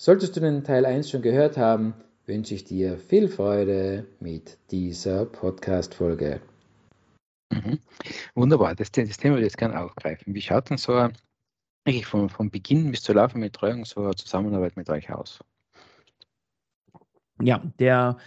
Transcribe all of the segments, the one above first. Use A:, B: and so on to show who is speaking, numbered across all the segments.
A: Solltest du den Teil 1 schon gehört haben, wünsche ich dir viel Freude mit dieser Podcast-Folge.
B: Mhm. Wunderbar, das, das Thema würde ich jetzt gerne aufgreifen. Wie schaut denn so eigentlich von, von Beginn bis zur laufenden Betreuung so eine Zusammenarbeit mit euch aus?
C: Ja, der,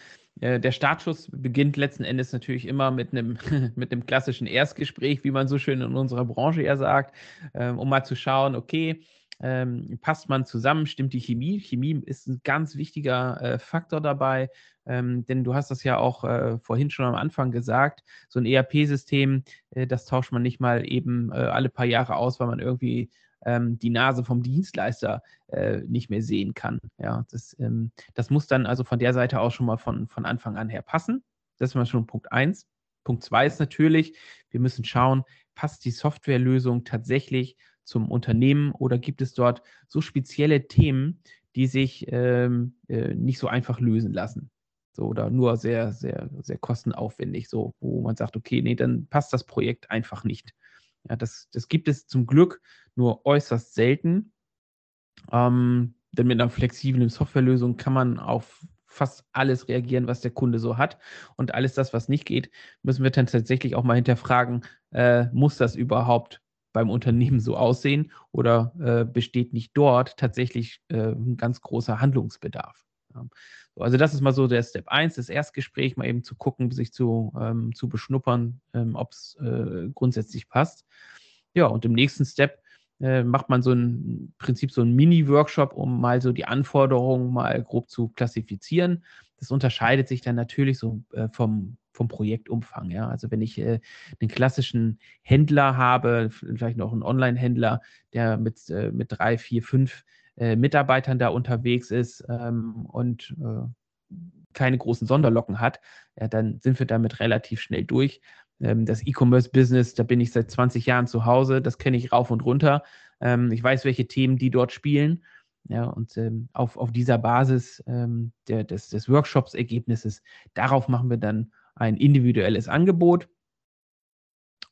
C: äh, der Startschuss beginnt letzten Endes natürlich immer mit einem, mit einem klassischen Erstgespräch, wie man so schön in unserer Branche ja sagt, ähm, um mal zu schauen, okay, ähm, passt man zusammen, stimmt die Chemie. Chemie ist ein ganz wichtiger äh, Faktor dabei, ähm, denn du hast das ja auch äh, vorhin schon am Anfang gesagt, so ein ERP-System, äh, das tauscht man nicht mal eben äh, alle paar Jahre aus, weil man irgendwie ähm, die Nase vom Dienstleister äh, nicht mehr sehen kann. Ja, das, ähm, das muss dann also von der Seite aus schon mal von, von Anfang an her passen. Das ist mal schon Punkt 1. Punkt 2 ist natürlich, wir müssen schauen, passt die Softwarelösung tatsächlich zum Unternehmen oder gibt es dort so spezielle Themen, die sich ähm, äh, nicht so einfach lösen lassen? So, oder nur sehr, sehr, sehr kostenaufwendig, so, wo man sagt, okay, nee, dann passt das Projekt einfach nicht. Ja, das, das gibt es zum Glück nur äußerst selten. Ähm, denn mit einer flexiblen Softwarelösung kann man auf fast alles reagieren, was der Kunde so hat. Und alles das, was nicht geht, müssen wir dann tatsächlich auch mal hinterfragen, äh, muss das überhaupt beim Unternehmen so aussehen oder äh, besteht nicht dort tatsächlich äh, ein ganz großer Handlungsbedarf? Ja. So, also das ist mal so der Step 1, das Erstgespräch, mal eben zu gucken, sich zu, ähm, zu beschnuppern, ähm, ob es äh, grundsätzlich passt. Ja, und im nächsten Step äh, macht man so ein Prinzip so ein Mini-Workshop, um mal so die Anforderungen mal grob zu klassifizieren. Das unterscheidet sich dann natürlich so äh, vom, vom Projektumfang. Ja? Also wenn ich äh, einen klassischen Händler habe, vielleicht noch einen Online-Händler, der mit, äh, mit drei, vier, fünf äh, Mitarbeitern da unterwegs ist ähm, und äh, keine großen Sonderlocken hat, ja, dann sind wir damit relativ schnell durch. Ähm, das E-Commerce-Business, da bin ich seit 20 Jahren zu Hause, das kenne ich rauf und runter. Ähm, ich weiß, welche Themen die dort spielen. Ja, und ähm, auf, auf dieser Basis ähm, der, des, des Workshops-Ergebnisses, darauf machen wir dann ein individuelles Angebot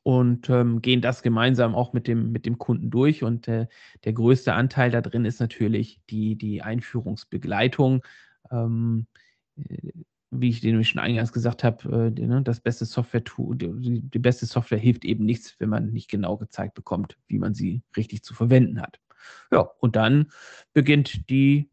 C: und ähm, gehen das gemeinsam auch mit dem, mit dem Kunden durch. Und äh, der größte Anteil da drin ist natürlich die, die Einführungsbegleitung. Ähm, äh, wie ich den schon eingangs gesagt habe, äh, ne, das beste Software die, die beste Software hilft eben nichts, wenn man nicht genau gezeigt bekommt, wie man sie richtig zu verwenden hat. Ja, und dann beginnt die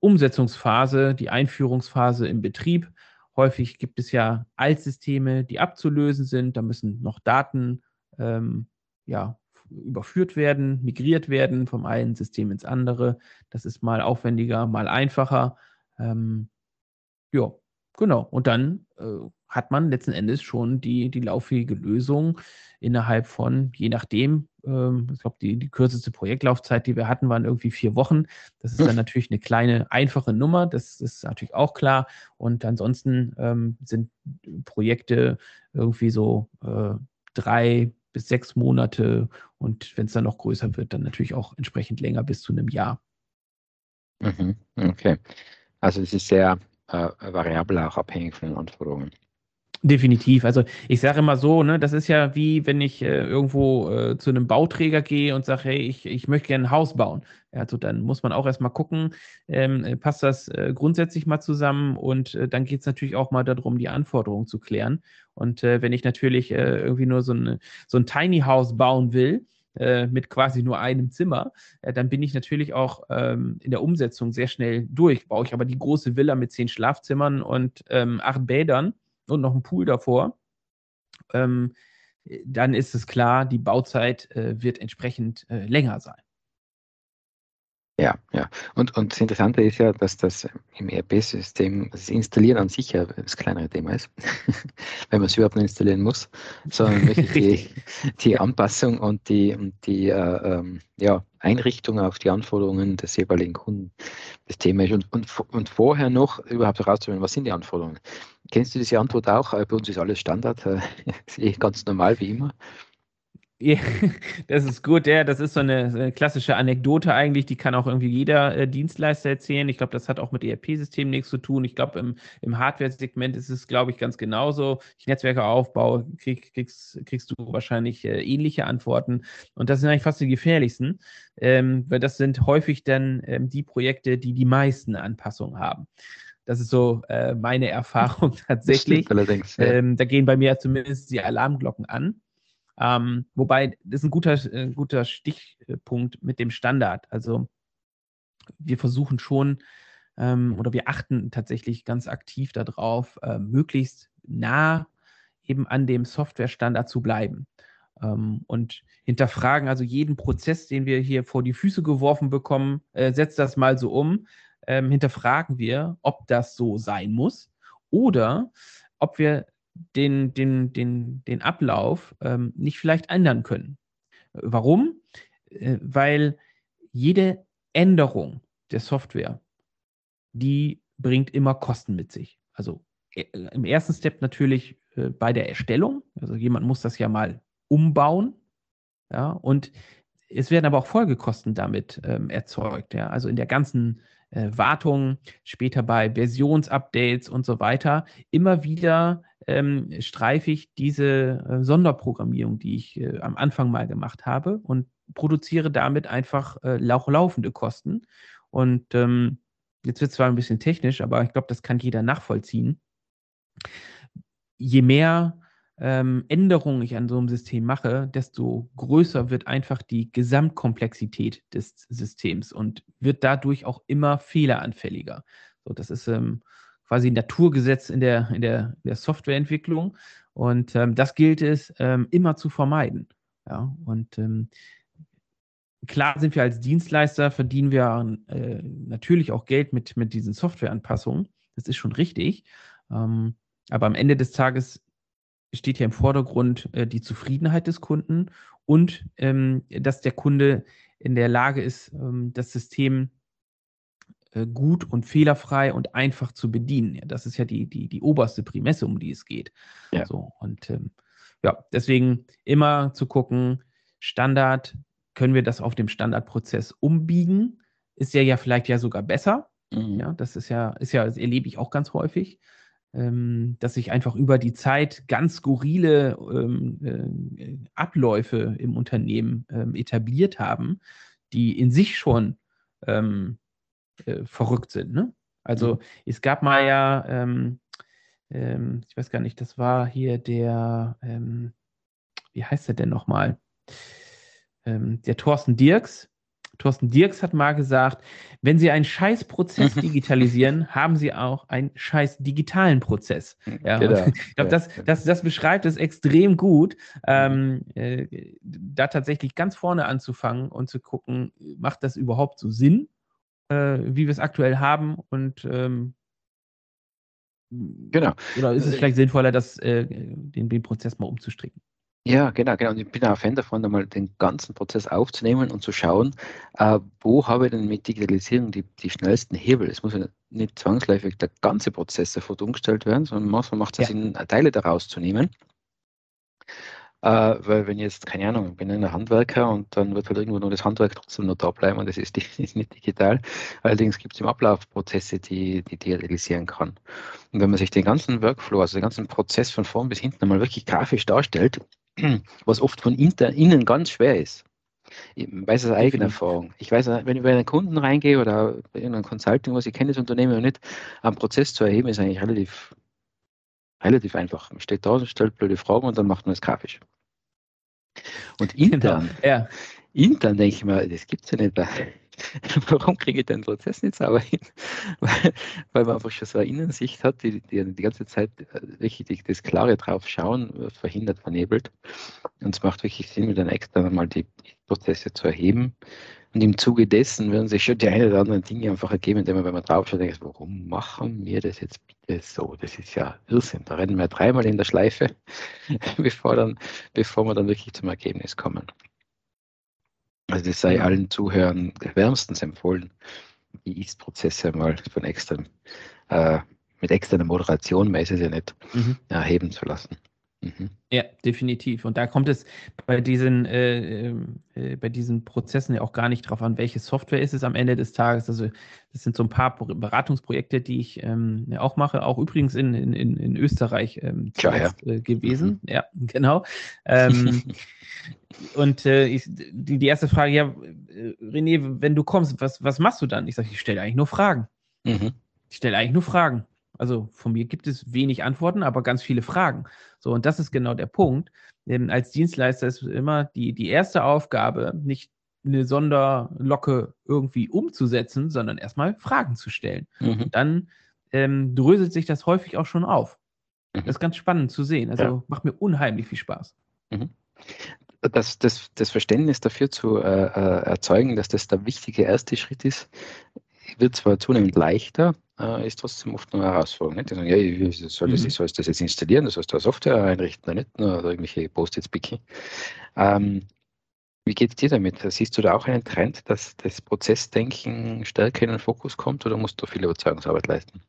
C: Umsetzungsphase, die Einführungsphase im Betrieb. Häufig gibt es ja Altsysteme, die abzulösen sind. Da müssen noch Daten ähm, ja, überführt werden, migriert werden vom einen System ins andere. Das ist mal aufwendiger, mal einfacher. Ähm, ja, genau. Und dann äh, hat man letzten Endes schon die, die lauffähige Lösung innerhalb von, je nachdem, ähm, ich glaube, die, die kürzeste Projektlaufzeit, die wir hatten, waren irgendwie vier Wochen. Das ist dann natürlich eine kleine, einfache Nummer, das ist natürlich auch klar. Und ansonsten ähm, sind Projekte irgendwie so äh, drei bis sechs Monate und wenn es dann noch größer wird, dann natürlich auch entsprechend länger bis zu einem Jahr.
B: Mhm, okay. Also es ist sehr äh, variabel auch abhängig von den Anforderungen.
C: Definitiv. Also ich sage immer so, ne, das ist ja wie wenn ich äh, irgendwo äh, zu einem Bauträger gehe und sage, hey, ich, ich möchte gerne ein Haus bauen. Also dann muss man auch erstmal gucken, ähm, äh, passt das äh, grundsätzlich mal zusammen und äh, dann geht es natürlich auch mal darum, die Anforderungen zu klären. Und äh, wenn ich natürlich irgendwie nur so, eine, so ein Tiny House bauen will, mit quasi nur einem Zimmer, dann bin ich natürlich auch ähm, in der Umsetzung sehr schnell durch. Baue ich aber die große Villa mit zehn Schlafzimmern und ähm, acht Bädern, und noch ein Pool davor, ähm, dann ist es klar, die Bauzeit äh, wird entsprechend äh, länger sein.
B: Ja, ja. Und, und das Interessante ist ja, dass das im ERP-System das Installieren an sich ja das kleinere Thema ist, wenn man es überhaupt nicht installieren muss, sondern wirklich die, die Anpassung und die, und die äh, ähm, ja, Einrichtung auf die Anforderungen des jeweiligen Kunden das Thema ist. Und, und, und vorher noch überhaupt herauszufinden, was sind die Anforderungen? Kennst du diese Antwort auch? Bei uns ist alles Standard, ganz normal wie immer.
C: Ja, das ist gut, ja, das ist so eine, so eine, klassische Anekdote eigentlich, die kann auch irgendwie jeder äh, Dienstleister erzählen. Ich glaube, das hat auch mit ERP-Systemen nichts zu tun. Ich glaube, im, im Hardware-Segment ist es, glaube ich, ganz genauso. Ich Netzwerke aufbaue, krieg, kriegst, kriegst du wahrscheinlich äh, ähnliche Antworten. Und das sind eigentlich fast die gefährlichsten, ähm, weil das sind häufig dann ähm, die Projekte, die die meisten Anpassungen haben. Das ist so äh, meine Erfahrung tatsächlich. allerdings. Ja. Ähm, da gehen bei mir zumindest die Alarmglocken an. Ähm, wobei, das ist ein guter, äh, guter Stichpunkt mit dem Standard. Also wir versuchen schon ähm, oder wir achten tatsächlich ganz aktiv darauf, äh, möglichst nah eben an dem Softwarestandard zu bleiben. Ähm, und hinterfragen also jeden Prozess, den wir hier vor die Füße geworfen bekommen, äh, setzt das mal so um, ähm, hinterfragen wir, ob das so sein muss oder ob wir den, den, den, den Ablauf ähm, nicht vielleicht ändern können. Warum? Äh, weil jede Änderung der Software, die bringt immer Kosten mit sich. Also äh, im ersten Step natürlich äh, bei der Erstellung. Also jemand muss das ja mal umbauen. Ja, und es werden aber auch Folgekosten damit ähm, erzeugt. Ja, also in der ganzen äh, Wartung, später bei Versionsupdates und so weiter. Immer wieder ähm, streife ich diese äh, Sonderprogrammierung, die ich äh, am Anfang mal gemacht habe und produziere damit einfach äh, laufende Kosten. Und ähm, jetzt wird es zwar ein bisschen technisch, aber ich glaube, das kann jeder nachvollziehen. Je mehr ähm, Änderungen ich an so einem System mache, desto größer wird einfach die Gesamtkomplexität des Systems und wird dadurch auch immer fehleranfälliger. So, das ist ähm, quasi Naturgesetz in der, in der, der Softwareentwicklung. Und ähm, das gilt es ähm, immer zu vermeiden. Ja, und ähm, klar sind wir als Dienstleister, verdienen wir äh, natürlich auch Geld mit, mit diesen Softwareanpassungen. Das ist schon richtig. Ähm, aber am Ende des Tages steht ja im Vordergrund äh, die Zufriedenheit des Kunden und ähm, dass der Kunde in der Lage ist, ähm, das System gut und fehlerfrei und einfach zu bedienen. Ja, das ist ja die, die, die oberste Prämisse, um die es geht. Ja. So, und ähm, ja, deswegen immer zu gucken, Standard, können wir das auf dem Standardprozess umbiegen? Ist ja ja vielleicht ja sogar besser. Mhm. Ja, das ist ja, ist ja, das erlebe ich auch ganz häufig, ähm, dass sich einfach über die Zeit ganz skurrile ähm, äh, Abläufe im Unternehmen ähm, etabliert haben, die in sich schon ähm, äh, verrückt sind. Ne? Also mhm. es gab mal ja, ähm, ähm, ich weiß gar nicht, das war hier der, ähm, wie heißt der denn nochmal? Ähm, der Thorsten Dirks. Thorsten Dirks hat mal gesagt, wenn Sie einen Scheißprozess digitalisieren, haben Sie auch einen scheiß digitalen Prozess. Ja, genau. Ich glaube, das, das, das beschreibt es extrem gut, ähm, äh, da tatsächlich ganz vorne anzufangen und zu gucken, macht das überhaupt so Sinn? Äh, wie wir es aktuell haben und ähm,
B: genau.
C: Oder ist es äh, vielleicht sinnvoller, das, äh, den, den Prozess mal umzustricken?
B: Ja, genau, genau. Und ich bin auch Fan davon, einmal den ganzen Prozess aufzunehmen und zu schauen, äh, wo habe ich denn mit Digitalisierung die, die schnellsten Hebel. Es muss ja nicht zwangsläufig der ganze Prozess sofort umgestellt werden, sondern manchmal macht es ja. Sinn, Teile daraus zu nehmen. Äh, weil wenn jetzt, keine Ahnung, ich bin ein Handwerker und dann wird halt irgendwo nur das Handwerk trotzdem noch da bleiben und das ist, ist nicht digital. Allerdings gibt es im Ablauf Prozesse, die, die digitalisieren kann. Und wenn man sich den ganzen Workflow, also den ganzen Prozess von vorn bis hinten einmal wirklich grafisch darstellt, was oft von inter, innen ganz schwer ist, ich weiß aus eigener Erfahrung. Ich weiß, wenn ich bei einen Kunden reingehe oder bei irgendeinem Consulting, was ich kenne das Unternehmen oder nicht, einen Prozess zu erheben, ist eigentlich relativ Relativ einfach. Man steht da, stellt blöde Fragen und dann macht man es grafisch. Und intern, genau. ja. intern denke ich mir, das gibt es ja nicht. Warum kriege ich den Prozess nicht sauber hin? Weil, weil man einfach schon so eine Innensicht hat, die die, die ganze Zeit wirklich das klare drauf schauen äh, verhindert, vernebelt. Und es macht wirklich Sinn, mit einem externen mal die Prozesse zu erheben, Und im Zuge dessen werden sich schon die ein oder anderen Dinge einfach ergeben, indem man, wenn man draufschaut, denkt, warum machen wir das jetzt bitte so? Das ist ja Irrsinn. Da rennen wir dreimal in der Schleife, bevor, dann, bevor wir dann wirklich zum Ergebnis kommen. Also das sei allen Zuhörern wärmstens empfohlen, die Ist-Prozesse mal von extern, äh, mit externer Moderation, weiß es ja nicht, mhm. erheben zu lassen.
C: Mhm. Ja, definitiv. Und da kommt es bei diesen, äh, äh, bei diesen Prozessen ja auch gar nicht drauf an, welche Software ist es am Ende des Tages. Also das sind so ein paar Beratungsprojekte, die ich ähm, ja auch mache, auch übrigens in, in, in Österreich ähm, ja. äh, gewesen. Mhm. Ja, genau. Ähm, und äh, ich, die, die erste Frage, ja, äh, René, wenn du kommst, was, was machst du dann? Ich sage, ich stelle eigentlich nur Fragen. Mhm. Ich stelle eigentlich nur Fragen. Also von mir gibt es wenig Antworten, aber ganz viele Fragen. So, und das ist genau der Punkt. Denn als Dienstleister ist immer die, die erste Aufgabe, nicht eine Sonderlocke irgendwie umzusetzen, sondern erstmal Fragen zu stellen. Mhm. Dann ähm, dröselt sich das häufig auch schon auf. Mhm. Das ist ganz spannend zu sehen. Also ja. macht mir unheimlich viel Spaß. Mhm.
B: Das, das, das, Verständnis dafür zu äh, äh erzeugen, dass das der wichtige erste Schritt ist, wird zwar zunehmend leichter, äh, ist trotzdem oft eine Herausforderung. Nicht? Die sagen, ja, ich soll, das, mhm. ich soll das jetzt installieren, das heißt, da Software einrichten, nicht nur oder irgendwelche Post-its picken. Ähm, wie geht es dir damit? Siehst du da auch einen Trend, dass das Prozessdenken stärker in den Fokus kommt oder musst du viel Überzeugungsarbeit leisten?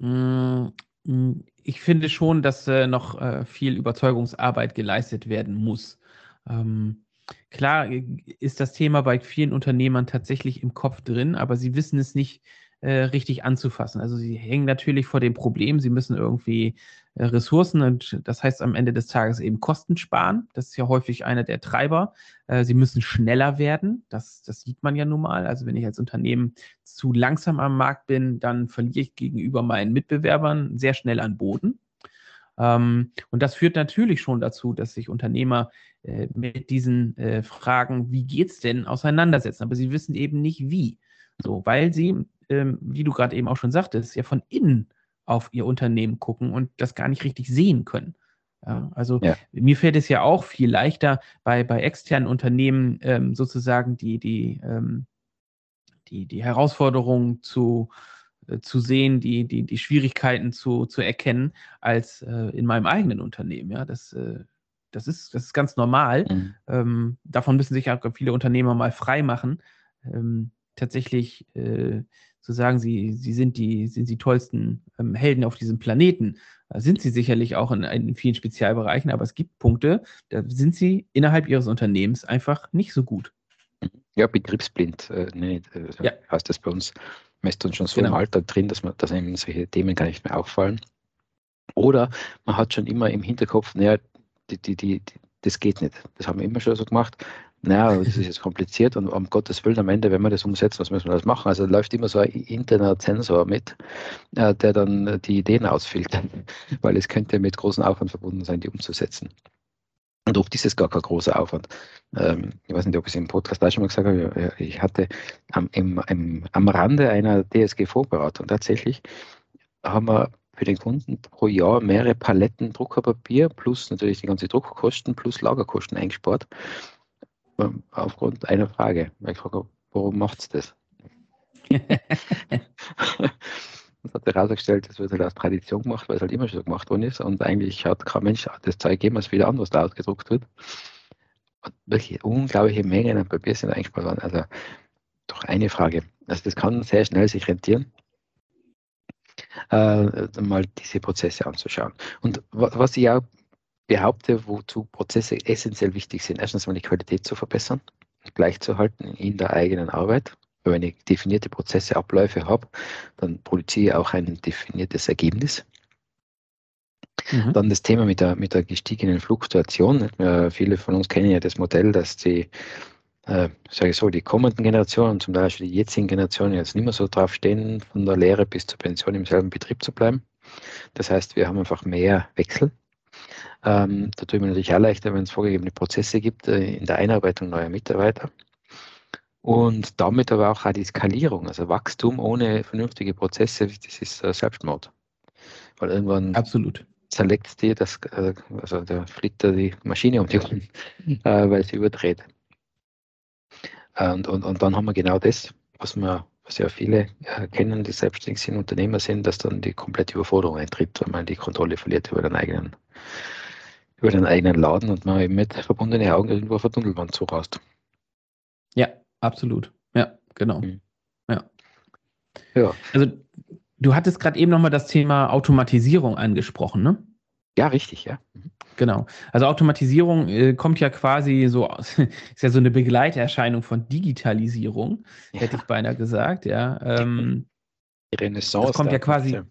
C: Mm, mm, ich finde schon, dass äh, noch äh, viel Überzeugungsarbeit geleistet werden muss. Ähm, klar äh, ist das Thema bei vielen Unternehmern tatsächlich im Kopf drin, aber sie wissen es nicht richtig anzufassen. Also sie hängen natürlich vor dem Problem, sie müssen irgendwie äh, Ressourcen und das heißt am Ende des Tages eben Kosten sparen. Das ist ja häufig einer der Treiber. Äh, sie müssen schneller werden. Das, das sieht man ja nun mal. Also wenn ich als Unternehmen zu langsam am Markt bin, dann verliere ich gegenüber meinen Mitbewerbern sehr schnell an Boden. Ähm, und das führt natürlich schon dazu, dass sich Unternehmer äh, mit diesen äh, Fragen, wie geht es denn, auseinandersetzen. Aber sie wissen eben nicht wie. So, weil sie ähm, wie du gerade eben auch schon sagtest, ja von innen auf ihr Unternehmen gucken und das gar nicht richtig sehen können. Ja, also ja. mir fällt es ja auch viel leichter, bei, bei externen Unternehmen ähm, sozusagen die, die, ähm, die, die Herausforderungen zu, äh, zu sehen, die, die, die Schwierigkeiten zu, zu erkennen, als äh, in meinem eigenen Unternehmen. Ja, das, äh, das, ist, das ist ganz normal. Mhm. Ähm, davon müssen sich auch viele Unternehmer mal frei machen. Tatsächlich äh, zu sagen, sie, sie sind die, sind die tollsten ähm, Helden auf diesem Planeten. Da sind sie sicherlich auch in, in, vielen Spezialbereichen, aber es gibt Punkte, da sind sie innerhalb ihres Unternehmens einfach nicht so gut.
B: Ja, betriebsblind, äh, nee, äh, ja. heißt das bei uns. Man ist dann schon so genau. im Alltag drin, dass man, dass einem solche Themen gar nicht mehr auffallen. Oder man hat schon immer im Hinterkopf, naja, die, die, die, das geht nicht. Das haben wir immer schon so gemacht naja, das ist jetzt kompliziert und um Gottes Willen am Ende, wenn wir das umsetzen, was müssen wir das machen? Also läuft immer so ein interner Zensor mit, äh, der dann die Ideen ausfiltert, weil es könnte mit großem Aufwand verbunden sein, die umzusetzen. Und oft ist gar kein großer Aufwand. Ähm, ich weiß nicht, ob ich es im Podcast auch schon mal gesagt habe, ich hatte am, im, im, am Rande einer DSG-Vorberatung tatsächlich, haben wir für den Kunden pro Jahr mehrere Paletten Druckerpapier plus natürlich die ganze Druckkosten plus Lagerkosten eingespart aufgrund einer Frage. Ich frage, warum macht es das? das hat herausgestellt, das wird halt aus Tradition gemacht, weil es halt immer schon so gemacht worden ist und eigentlich hat kein Mensch das Zeug gegeben, was wieder anders da ausgedruckt wird. Und welche unglaubliche Mengen an Papier sind eingespart worden. Also doch eine Frage. Also das kann sehr schnell sich rentieren, äh, mal diese Prozesse anzuschauen. Und was ich auch behaupte, wozu Prozesse essentiell wichtig sind. Erstens mal die Qualität zu verbessern, gleichzuhalten in der eigenen Arbeit. Wenn ich definierte Prozesse, Abläufe habe, dann produziere ich auch ein definiertes Ergebnis. Mhm. Dann das Thema mit der, mit der gestiegenen Fluktuation. Viele von uns kennen ja das Modell, dass die, äh, sage ich so, die kommenden Generationen, zum Beispiel die jetzigen Generationen, jetzt nicht mehr so drauf stehen, von der Lehre bis zur Pension im selben Betrieb zu bleiben. Das heißt, wir haben einfach mehr Wechsel ähm, da tue ich mir natürlich auch leichter, wenn es vorgegebene Prozesse gibt äh, in der Einarbeitung neuer Mitarbeiter. Und damit aber auch die Skalierung, also Wachstum ohne vernünftige Prozesse, das ist äh, Selbstmord. Weil irgendwann
C: Absolut.
B: zerlegt dir das, äh, also der fliegt da die Maschine um die Ohren, äh, weil sie überdreht. Und, und, und dann haben wir genau das, was wir was ja viele äh, kennen, die selbstständig sind, Unternehmer sind, dass dann die komplette Überforderung eintritt, wenn man die Kontrolle verliert über den eigenen, über den eigenen Laden und man eben mit verbundenen Augen irgendwo auf der Tunnelwand zurast.
C: Ja, absolut. Ja, genau. Mhm. Ja.
B: ja.
C: Also du hattest gerade eben nochmal das Thema Automatisierung angesprochen, ne?
B: Ja, richtig, ja. Mhm.
C: Genau. Also Automatisierung äh, kommt ja quasi so, ist ja so eine Begleiterscheinung von Digitalisierung, ja. hätte ich beinahe gesagt, ja. Ähm,
B: Die Renaissance.
C: Das kommt ja quasi. Ja.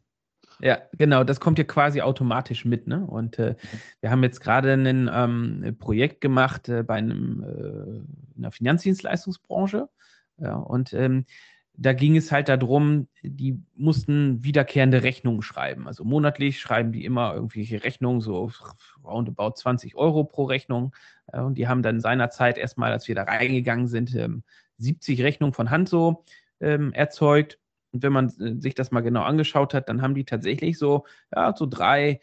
C: Genau, das kommt ja quasi automatisch mit, ne? Und äh, wir haben jetzt gerade ein ähm, Projekt gemacht äh, bei einem, äh, einer Finanzdienstleistungsbranche. Ja, und ähm, da ging es halt darum, die mussten wiederkehrende Rechnungen schreiben. Also monatlich schreiben die immer irgendwelche Rechnungen, so roundabout 20 Euro pro Rechnung. Und die haben dann seinerzeit erstmal, als wir da reingegangen sind, 70 ähm, Rechnungen von Hand so ähm, erzeugt. Und wenn man äh, sich das mal genau angeschaut hat, dann haben die tatsächlich so, ja, so drei,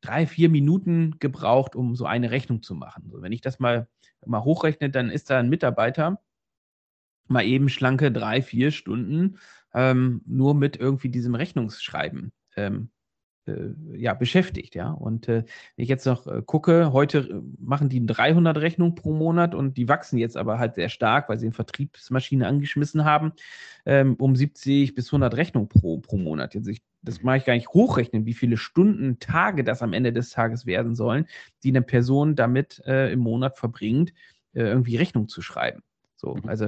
C: drei, vier Minuten gebraucht, um so eine Rechnung zu machen. So, wenn ich das mal, mal hochrechne, dann ist da ein Mitarbeiter, mal eben schlanke drei, vier Stunden ähm, nur mit irgendwie diesem Rechnungsschreiben ähm, äh, ja, beschäftigt, ja. Und äh, wenn ich jetzt noch äh, gucke, heute äh, machen die 300 Rechnungen pro Monat und die wachsen jetzt aber halt sehr stark, weil sie eine Vertriebsmaschine angeschmissen haben, ähm, um 70 bis 100 Rechnungen pro, pro Monat. Jetzt ich, das mache ich gar nicht hochrechnen, wie viele Stunden, Tage das am Ende des Tages werden sollen, die eine Person damit äh, im Monat verbringt, äh, irgendwie Rechnung zu schreiben. So, mhm. also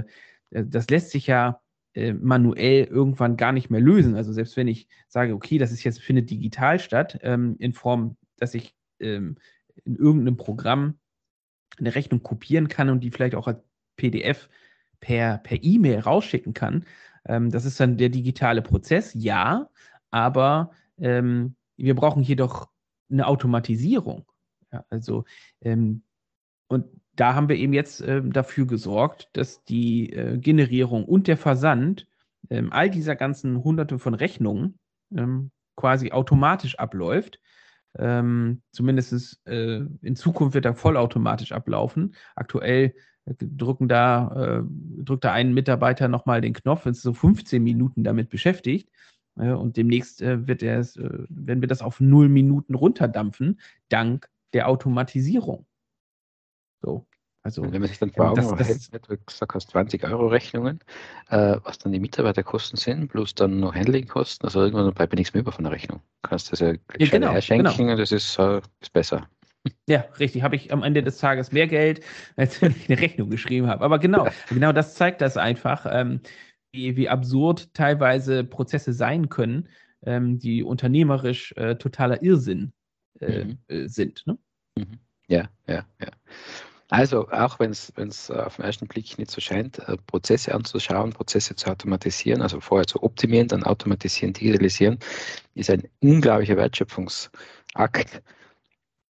C: äh, das lässt sich ja äh, manuell irgendwann gar nicht mehr lösen. Also selbst wenn ich sage, okay, das ist jetzt findet digital statt, ähm, in Form, dass ich ähm, in irgendeinem Programm eine Rechnung kopieren kann und die vielleicht auch als PDF per per E-Mail rausschicken kann. Ähm, das ist dann der digitale Prozess, ja, aber ähm, wir brauchen hier doch eine Automatisierung. Ja, also ähm, und da haben wir eben jetzt äh, dafür gesorgt, dass die äh, Generierung und der Versand äh, all dieser ganzen Hunderte von Rechnungen ähm, quasi automatisch abläuft. Ähm, zumindest äh, in Zukunft wird er vollautomatisch ablaufen. Aktuell äh, drücken da, äh, drückt da ein Mitarbeiter nochmal den Knopf, ist so 15 Minuten damit beschäftigt. und demnächst wird er wenn wir das auf null Minuten runterdampfen, dank der Automatisierung. So.
B: Also, wenn man sich dann vor Augen das, das, hält, du gesagt hast, 20 Euro Rechnungen, äh, was dann die Mitarbeiterkosten sind, plus dann noch Handlingkosten, also irgendwann bleibt nichts mehr über von der Rechnung. Du kannst das ja, ja genau, schenken genau. das ist, äh, ist besser.
C: Ja, richtig. Habe ich am Ende des Tages mehr Geld, als wenn ich eine Rechnung geschrieben habe. Aber genau, ja. genau das zeigt das einfach, ähm, wie, wie absurd teilweise Prozesse sein können, ähm, die unternehmerisch äh, totaler Irrsinn äh, mhm. Äh, sind. Ne?
B: Mhm. Ja, ja, ja. Also auch wenn es äh, auf den ersten Blick nicht so scheint, äh, Prozesse anzuschauen, Prozesse zu automatisieren, also vorher zu optimieren, dann automatisieren, digitalisieren, ist ein unglaublicher Wertschöpfungsakt,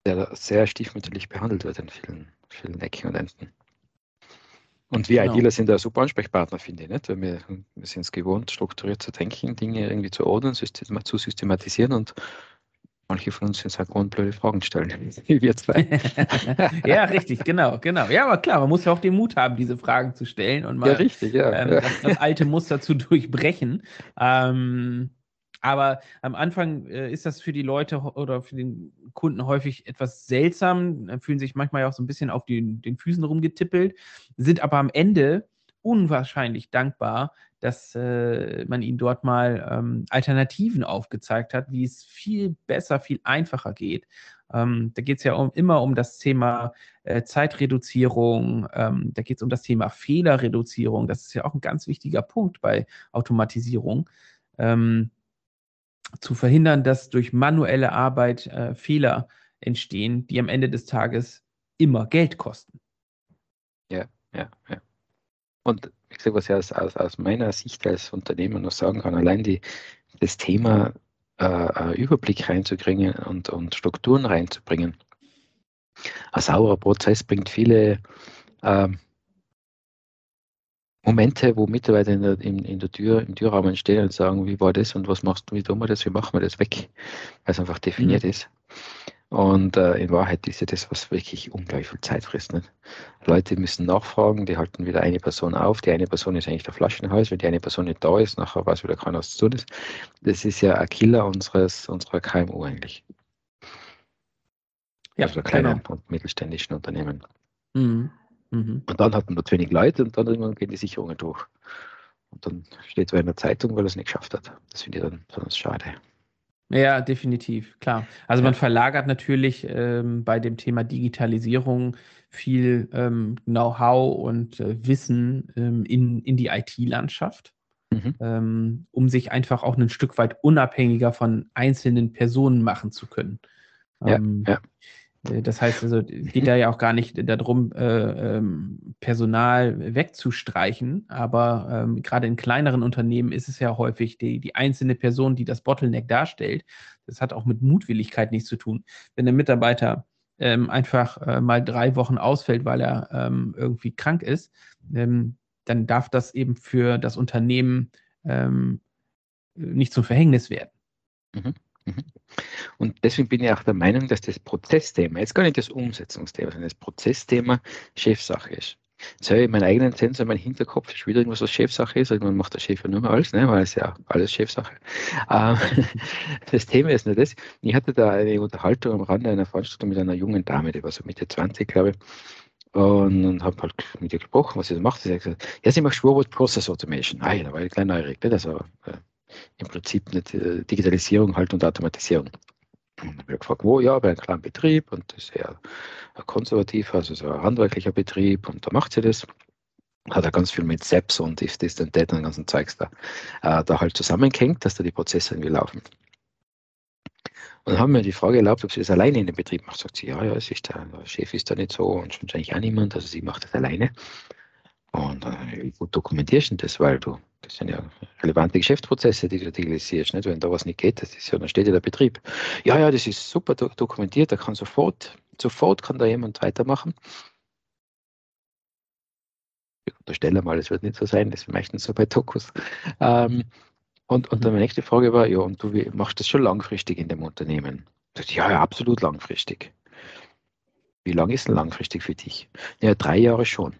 B: der sehr stiefmütterlich behandelt wird in vielen, vielen Ecken und Enden. Und wir genau. ITler sind da super Ansprechpartner, finde ich, nicht? Weil wir, wir sind es gewohnt, strukturiert zu denken, Dinge irgendwie zu ordnen, zu systematisieren und manche von uns jetzt halt grundblöde Fragen stellen, wie wir zwei.
C: ja, richtig, genau, genau. Ja, aber klar, man muss ja auch den Mut haben, diese Fragen zu stellen und mal
B: ja, richtig, ja,
C: ähm,
B: ja.
C: Das, das, alte Muster zu durchbrechen. Ähm, aber am Anfang äh, ist das für die Leute oder für den Kunden häufig etwas seltsam, fühlen sich manchmal auch so ein bisschen auf den, den Füßen rumgetippelt, sind aber am Ende unwahrscheinlich dankbar, dass äh, man ihnen dort mal ähm, Alternativen aufgezeigt hat, wie es viel besser, viel einfacher geht. Ähm, da geht es ja um, immer um das Thema äh, Zeitreduzierung, ähm, da geht es um das Thema Fehlerreduzierung. Das ist ja auch ein ganz wichtiger Punkt bei Automatisierung. Ähm, zu verhindern, dass durch manuelle Arbeit äh, Fehler entstehen, die am Ende des Tages immer Geld kosten.
B: Ja, ja, ja. Und gesagt, was ich aus, aus, aus meiner Sicht als Unternehmer noch sagen kann, allein die, das Thema äh, äh, Überblick reinzukriegen und, und Strukturen reinzubringen. Ein sauberer Prozess bringt viele, äh, Momente, wo Mitarbeiter in der, in, in der Tür, im Türrahmen stehen und sagen, wie war das und was machst du, wie tun wir das, wie machen wir das weg, weil es einfach definiert mhm. ist. Und äh, in Wahrheit ist ja das, was wirklich unglaublich viel Zeit frisst. Nicht? Leute müssen nachfragen, die halten wieder eine Person auf. Die eine Person ist eigentlich der Flaschenhals. Wenn die eine Person nicht da ist, nachher weiß wieder keiner, was zu tun ist. Das ist ja ein Killer unseres, unserer KMU eigentlich. Ja, also kleinen genau. und mittelständischen Unternehmen. Mhm. Mhm. Und dann hat man nur zu wenig Leute und dann irgendwann gehen die Sicherungen durch. Und dann steht wer in der Zeitung, weil er es nicht geschafft hat. Das finde ich dann besonders schade.
C: Ja, definitiv, klar. Also man verlagert natürlich ähm, bei dem Thema Digitalisierung viel ähm, Know-how und äh, Wissen ähm, in, in die IT-Landschaft, mhm. Ähm, um sich einfach auch ein Stück weit unabhängiger von einzelnen Personen machen zu können. Ja, ähm, ja. Äh, das heißt also, geht da ja auch gar nicht darum, äh, ähm, Personal wegzustreichen, aber ähm, gerade in kleineren Unternehmen ist es ja häufig die, die einzelne Person, die das Bottleneck darstellt. Das hat auch mit Mutwilligkeit nichts zu tun. Wenn der Mitarbeiter ähm, einfach äh, mal drei Wochen ausfällt, weil er irgendwie krank ist, dann darf das eben für das Unternehmen nicht zum Verhängnis werden.
B: Mhm. Mhm. Und deswegen bin ich auch der Meinung, dass das Prozessthema, jetzt gar nicht das Umsetzungsthema, sondern das Prozessthema Chefsache ist. Jetzt habe ich meinen eigenen Sensor, mein Hinterkopf ist wieder irgendwas, was Chefsache ist. Also man macht der Chef ja nur mehr alles, ne? weil es ja alles Chefsache. Ähm, das Thema ist nur das. Ich hatte da eine Unterhaltung am Rande einer Veranstaltung mit einer jungen Dame, die war so Mitte 20, glaube ich. Und, und habe halt mit ihr gesprochen, was sie so macht. Sie hat gesagt, ja, sie macht Schwurwort Process Automation. Ah ja, da war ich klein neugierig. Ne? Also, äh, im Prinzip eine Digitalisierung halt und Automatisierung. Und dann habe ich gefragt, wo? Ja, bei einem kleinen Betrieb und das ist eher konservativ, also so ein handwerklicher Betrieb und da macht sie das. Hat er ganz viel mit SEPs und If This and That und den ganzen Zeugs da, äh, da halt zusammenhängt, dass da die Prozesse irgendwie laufen. Und dann haben wir die Frage erlaubt, ob sie das alleine in dem Betrieb macht. Sagt sie, ja, ja, es ist der, der Chef ist da nicht so und eigentlich auch niemand, also sie macht das alleine. Und äh, wie gut dokumentierst du das, weil du, das sind ja relevante Geschäftsprozesse, die du digitalisierst. Nicht? Wenn da was nicht geht, das ist ja, dann steht ja der Betrieb. Ja, ja, das ist super do dokumentiert, da kann sofort, sofort kann da jemand weitermachen. Ich unterstelle mal, es wird nicht so sein, das ist meistens so bei Dokus. Ähm, und, und dann meine nächste Frage war, ja, und du machst das schon langfristig in dem Unternehmen? Ich, ja, ja, absolut langfristig. Wie lang ist denn langfristig für dich? Ja, drei Jahre schon.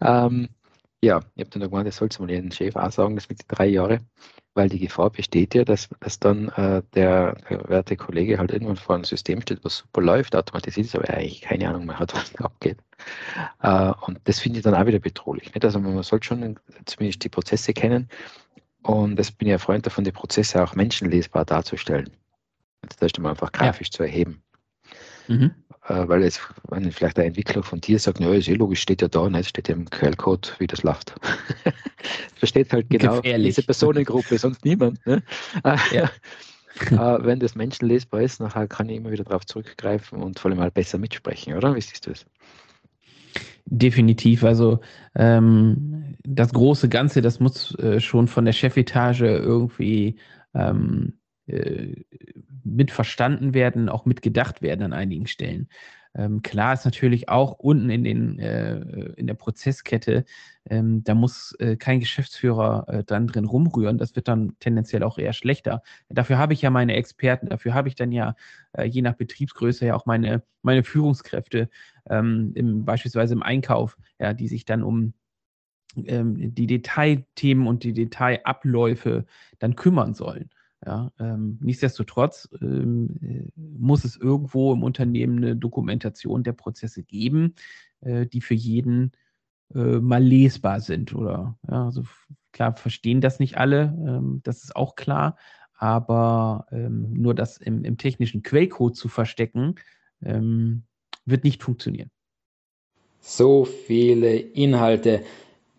B: Ähm, ja, ich habe dann gemeint, das sollte mal jedem Chef auch sagen, das mit den drei Jahren, weil die Gefahr besteht ja, dass, dass dann äh, der, der werte Kollege halt irgendwann vor einem System steht, was super läuft, automatisiert ist, aber eigentlich keine Ahnung mehr hat, was da abgeht. Äh, und das finde ich dann auch wieder bedrohlich. Nicht? Also man sollte schon zumindest die Prozesse kennen und das bin ich ein Freund davon, die Prozesse auch menschenlesbar darzustellen. Das heißt, mal einfach grafisch ja. zu erheben. Mhm. Äh, weil jetzt, wenn vielleicht der Entwickler von dir sagt, ja, ist eh logisch, steht ja da, ne, steht ja im Quellcode, wie das läuft. Versteht halt genau Gefährlich. diese Personengruppe, sonst niemand. Ne? Ja. Äh, wenn das menschenlesbar ist, nachher kann ich immer wieder darauf zurückgreifen und vor allem mal besser mitsprechen, oder? Wie siehst du das?
C: Definitiv. Also ähm, das große Ganze, das muss äh, schon von der Chefetage irgendwie ähm, äh, mit verstanden werden, auch mitgedacht werden an einigen Stellen. Ähm, klar ist natürlich auch unten in, den, äh, in der Prozesskette, ähm, da muss äh, kein Geschäftsführer äh, dann drin rumrühren. Das wird dann tendenziell auch eher schlechter. Dafür habe ich ja meine Experten, dafür habe ich dann ja äh, je nach Betriebsgröße ja auch meine, meine Führungskräfte, ähm, im, beispielsweise im Einkauf, ja, die sich dann um ähm, die Detailthemen und die Detailabläufe dann kümmern sollen. Ja, ähm, nichtsdestotrotz ähm, äh, muss es irgendwo im Unternehmen eine Dokumentation der Prozesse geben, äh, die für jeden äh, mal lesbar sind. Oder ja, also klar verstehen das nicht alle, ähm, das ist auch klar, aber ähm, nur das im, im, technischen Quellcode zu verstecken, ähm, wird nicht funktionieren.
A: So viele Inhalte.